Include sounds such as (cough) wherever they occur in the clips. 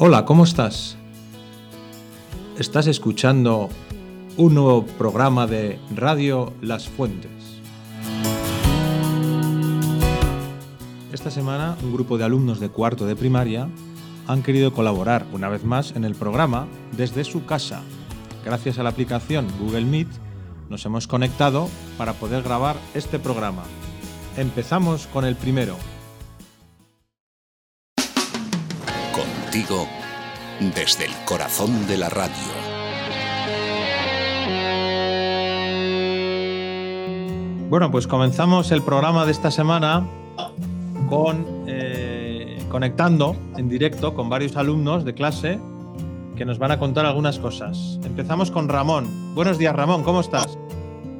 Hola, ¿cómo estás? Estás escuchando un nuevo programa de Radio Las Fuentes. Esta semana un grupo de alumnos de cuarto de primaria han querido colaborar una vez más en el programa desde su casa. Gracias a la aplicación Google Meet nos hemos conectado para poder grabar este programa. Empezamos con el primero. Contigo desde el corazón de la radio. Bueno, pues comenzamos el programa de esta semana con eh, conectando en directo con varios alumnos de clase que nos van a contar algunas cosas. Empezamos con Ramón. Buenos días, Ramón, ¿cómo estás?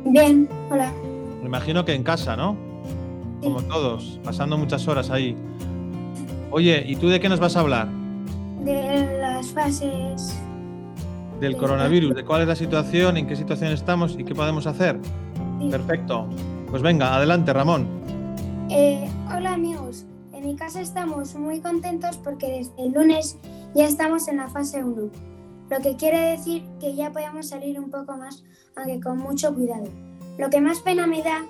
Bien, hola. Me imagino que en casa, ¿no? Como todos, pasando muchas horas ahí. Oye, ¿y tú de qué nos vas a hablar? De las fases. Del coronavirus, de cuál es la situación, en qué situación estamos y qué podemos hacer. Sí. Perfecto. Pues venga, adelante, Ramón. Eh, hola amigos, en mi casa estamos muy contentos porque desde el lunes ya estamos en la fase 1, lo que quiere decir que ya podemos salir un poco más, aunque con mucho cuidado. Lo que más pena me da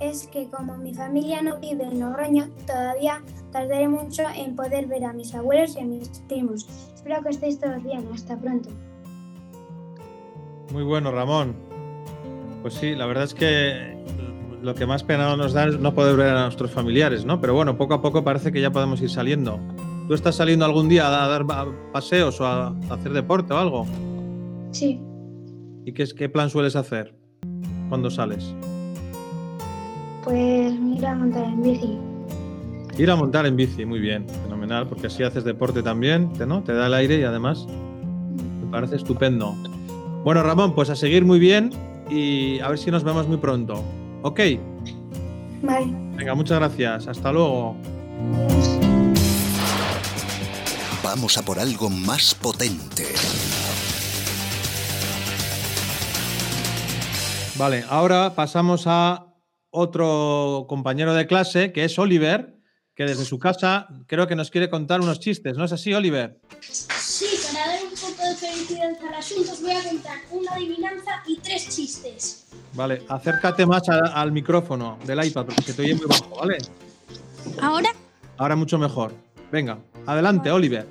es que como mi familia no vive en Logroño, todavía tardaré mucho en poder ver a mis abuelos y a mis primos. Espero que estéis todos bien, hasta pronto. Muy bueno, Ramón. Pues sí, la verdad es que lo que más pena nos da es no poder ver a nuestros familiares, ¿no? Pero bueno, poco a poco parece que ya podemos ir saliendo. ¿Tú estás saliendo algún día a dar pa- paseos o a hacer deporte o algo? Sí, ¿Y qué, qué plan sueles hacer cuando sales? pues mira a montar en bici. Ir a montar en bici, muy bien, fenomenal, porque así haces deporte también, te- ¿no? Te da el aire y además me parece estupendo. Bueno, Ramón, pues a seguir muy bien y a ver si nos vemos muy pronto. Ok, Vale. venga, muchas gracias. Hasta luego. Vamos a por algo más potente. Vale, ahora pasamos a otro compañero de clase, que es Oliver, que desde su casa creo que nos quiere contar unos chistes. ¿No es así, Oliver? Sí, para dar un poco de felicidad al asunto os voy a contar una adivinanza y tres chistes. Vale, acércate más a- al micrófono del iPad porque te oye muy bajo, ¿vale? Ahora, Ahora mucho mejor. Venga, adelante, Oliver.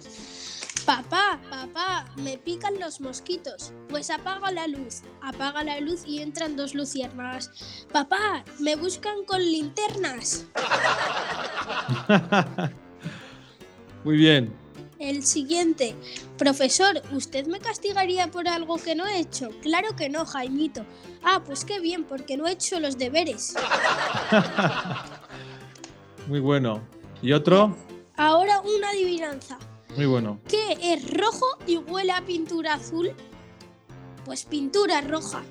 papá, me pican los mosquitos. Pues apaga la luz, apaga la luz y entran dos luciérnagas. Papá, me buscan con linternas. (laughs) Muy bien. El siguiente, profesor, ¿usted me castigaría por algo que no he hecho? Claro que no, Jaimito. Ah, pues qué bien, porque no he hecho los deberes. (laughs) Muy bueno. ¿Y otro? Ahora una adivinanza. Muy bueno. ¿Qué es rojo y huele a pintura azul? Pues pintura roja.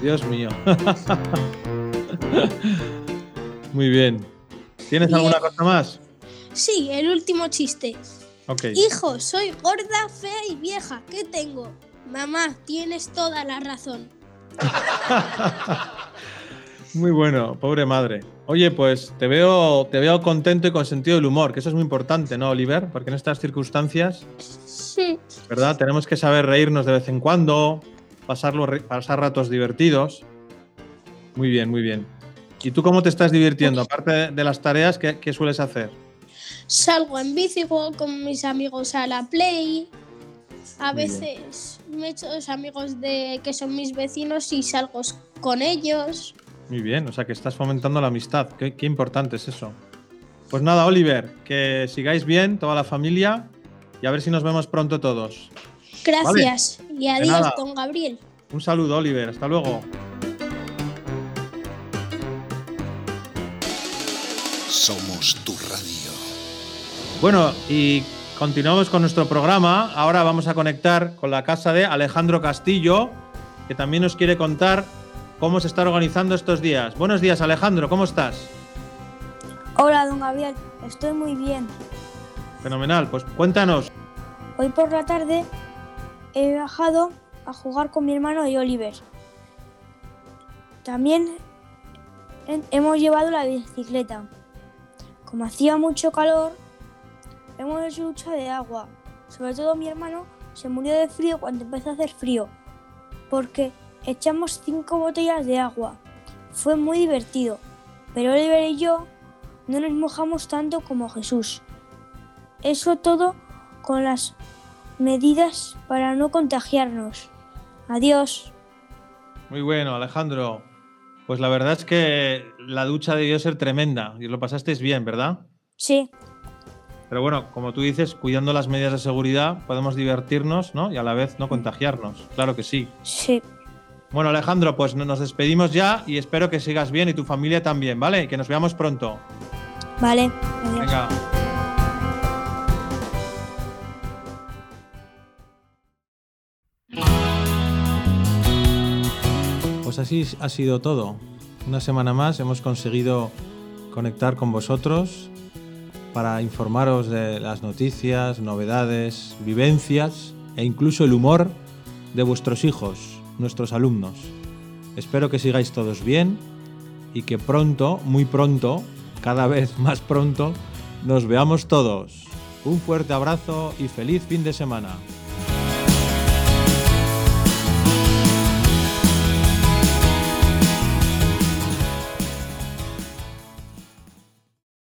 Dios mío. (laughs) Muy bien. ¿Tienes alguna cosa más? Sí, el último chiste. Ok. Hijo, soy gorda, fea y vieja. ¿Qué tengo? Mamá, tienes toda la razón. (laughs) Muy bueno, pobre madre. Oye, pues te veo, te veo contento y con sentido del humor, que eso es muy importante, ¿no, Oliver? Porque en estas circunstancias, Sí. ¿verdad? Tenemos que saber reírnos de vez en cuando, pasarlo, ri- pasar ratos divertidos. Muy bien, muy bien. ¿Y tú cómo te estás divirtiendo? Aparte de- las tareas, ¿qué, qué sueles hacer? Salgo en bici, juego con mis amigos a la play. A Muy bien. veces me echo dos amigos de que son mis vecinos y salgo con ellos. Muy bien, o sea que estás fomentando la amistad. Qué, qué importante es eso. Pues nada, Oliver, que sigáis bien, toda la familia, y a ver si nos vemos pronto todos. Gracias. Y adiós, don Gabriel. Un saludo, Oliver, hasta luego. Somos tu radio. Bueno, y continuamos con nuestro programa. Ahora vamos a conectar con la casa de Alejandro Castillo, que también nos quiere contar cómo se está organizando estos días. Buenos días, Alejandro, ¿cómo estás? Hola, don Gabriel. Estoy muy bien. Fenomenal, pues cuéntanos. Hoy por la tarde he bajado a jugar con mi hermano y Oliver. También he- hemos llevado la bicicleta. Como hacía mucho calor, hemos hecho ducha de agua. Sobre todo mi hermano se murió de frío cuando empezó a hacer frío, porque echamos cinco botellas de agua. Fue muy divertido, pero Oliver y yo no nos mojamos tanto como Jesús. Eso todo con las medidas para no contagiarnos. Adiós. Muy bueno, Alejandro. Pues la verdad es que la ducha debió ser tremenda y lo pasasteis bien, ¿verdad? Sí, Pero bueno, como tú dices, cuidando las medidas de seguridad podemos divertirnos ¿no? y a la vez no contagiarnos. Claro que sí. sí. Bueno, Alejandro, pues no- nos despedimos ya y espero que sigas bien y tu familia también, ¿vale? Que nos veamos pronto. Vale. Adiós. Venga. Pues así ha sido todo. Una semana más hemos conseguido conectar con vosotros para informaros de las noticias, novedades, vivencias e incluso el humor de vuestros hijos, nuestros alumnos. Espero que sigáis todos bien y que pronto, muy pronto, cada vez (laughs) más pronto, nos veamos todos. Un fuerte abrazo y feliz fin de semana.